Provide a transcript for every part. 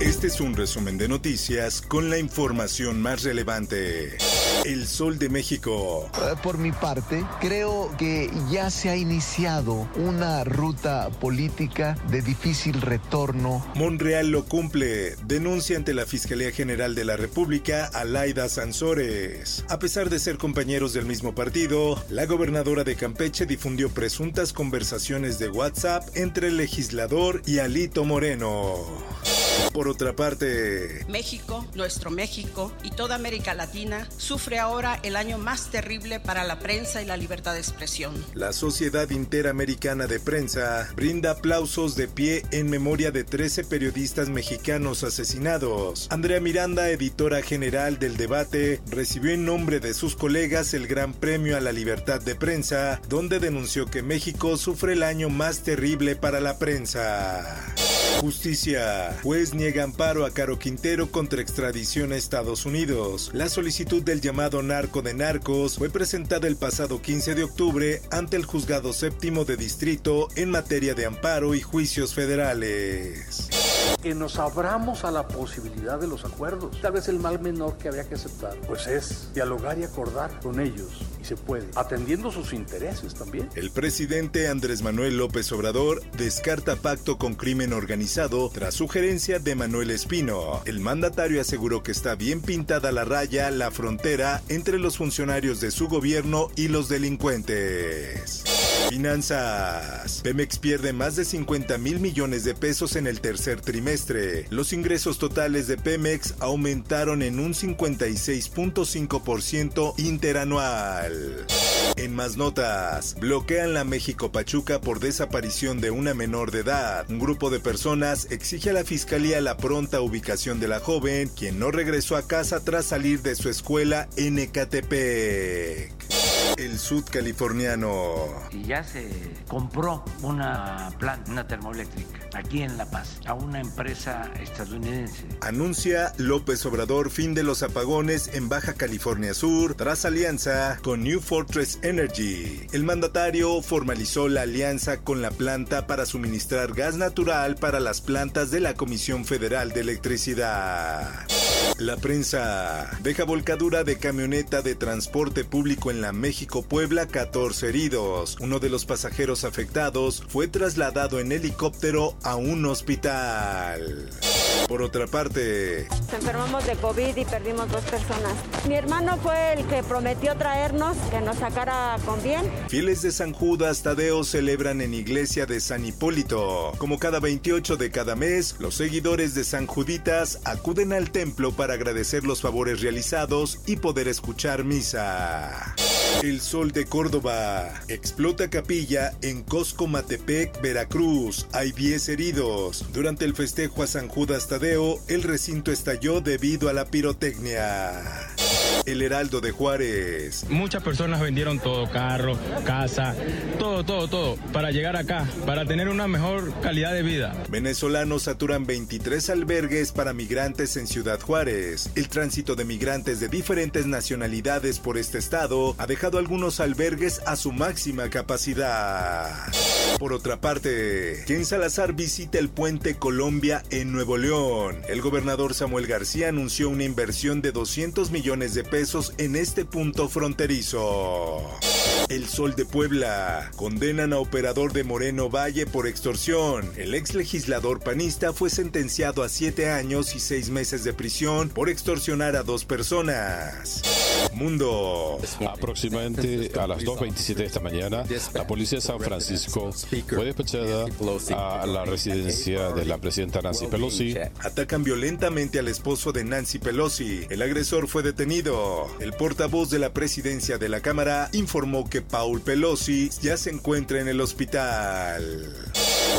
Este es un resumen de noticias con la información más relevante. El Sol de México. Eh, Por mi parte, creo que ya se ha iniciado una ruta política de difícil retorno. Monreal lo cumple. Denuncia ante la Fiscalía General de la República a Laida Sansores. A pesar de ser compañeros del mismo partido, la gobernadora de Campeche difundió presuntas conversaciones de WhatsApp entre el legislador y Alito Moreno. Por otra parte, México, nuestro México y toda América Latina sufre ahora el año más terrible para la prensa y la libertad de expresión. la Sociedad Interamericana de Prensa brinda aplausos de pie en memoria de 13 periodistas mexicanos asesinados. Andrea Miranda, editora general del debate, recibió en nombre de sus colegas el Gran Premio a la Libertad de Prensa, donde denunció que México sufre el año más terrible para la prensa. Justicia. Juez niega amparo a Caro Quintero contra extradición a Estados Unidos. La solicitud del llamado narco de narcos fue presentada el pasado 15 de octubre ante el juzgado séptimo de distrito en materia de amparo y juicios federales. Que nos abramos a la posibilidad de los acuerdos. Tal vez el mal menor que habría que aceptar, pues es dialogar y acordar con ellos, y se puede, atendiendo sus intereses también. El presidente Andrés Manuel López Obrador descarta pacto con crimen organizado tras sugerencia de Manuel Espino. El mandatario aseguró que está bien pintada la raya, la frontera entre los funcionarios de su gobierno y los delincuentes. Finanzas. Pemex pierde más de 50 mil millones de pesos en el tercer trimestre. Los ingresos totales de Pemex aumentaron en un 56.5% interanual. En más notas, bloquean la México Pachuca por desaparición de una menor de edad. Un grupo de personas exige a la fiscalía la pronta ubicación de la joven, quien no regresó a casa tras salir de su escuela en Ecatepec. El sudcaliforniano. Y ya se compró una planta, una termoeléctrica, aquí en La Paz, a una empresa estadounidense. Anuncia López Obrador fin de los apagones en Baja California Sur tras alianza con New Fortress Energy. El mandatario formalizó la alianza con la planta para suministrar gas natural para las plantas de la Comisión Federal de Electricidad. La prensa deja volcadura de camioneta de transporte público en la México-Puebla, 14 heridos. Uno de los pasajeros afectados fue trasladado en helicóptero a un hospital. Por otra parte, Nos enfermamos de COVID y perdimos dos personas. Mi hermano fue el que prometió traernos, que nos sacara con bien. fieles de San Judas Tadeo celebran en iglesia de San Hipólito. Como cada 28 de cada mes, los seguidores de San Juditas acuden al templo para agradecer los favores realizados y poder escuchar misa. El Sol de Córdoba. Explota capilla en Coscomatepec, Veracruz. Hay 10 heridos. Durante el festejo a San Judas Tadeo, el recinto estalló debido a la pirotecnia. El Heraldo de Juárez. Muchas personas vendieron todo, carro, casa, todo, todo, todo, para llegar acá, para tener una mejor calidad de vida. Venezolanos saturan 23 albergues para migrantes en Ciudad Juárez. El tránsito de migrantes de diferentes nacionalidades por este estado ha dejado algunos albergues a su máxima capacidad. Por otra parte, Ken Salazar visita el puente Colombia en Nuevo León. El gobernador Samuel García anunció una inversión de 200 millones de pesos en este punto fronterizo. El Sol de Puebla. Condenan a operador de Moreno Valle por extorsión. El ex legislador panista fue sentenciado a siete años y seis meses de prisión por extorsionar a dos personas. Mundo. Aproximadamente a las 2.27 de esta mañana, la policía de San Francisco fue despachada a la residencia de la presidenta Nancy Pelosi. Atacan violentamente al esposo de Nancy Pelosi. El agresor fue detenido. El portavoz de la presidencia de la Cámara informó que Paul Pelosi ya se encuentra en el hospital.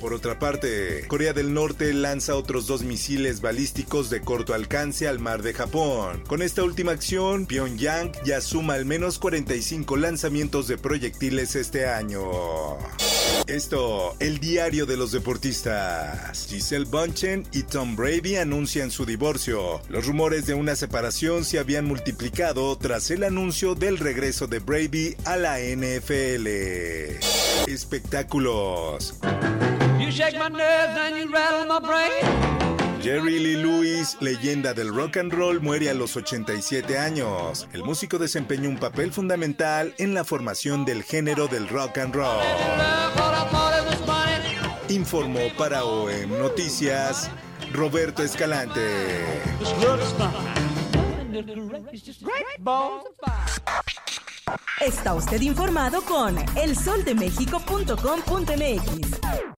Por otra parte, Corea del Norte lanza otros dos misiles balísticos de corto alcance al mar de Japón. Con esta última acción, Pyongyang ya suma al menos 45 lanzamientos de proyectiles este año. Esto, el diario de los deportistas. Giselle Bunchen y Tom Brady anuncian su divorcio. Los rumores de una separación se habían multiplicado tras el anuncio del regreso de Brady a la NFL. Espectáculos. Jerry Lee Lewis, leyenda del rock and roll, muere a los 87 años. El músico desempeñó un papel fundamental en la formación del género del rock and roll. Informó para OEM Noticias Roberto Escalante. Está usted informado con elsoldemexico.com.mx.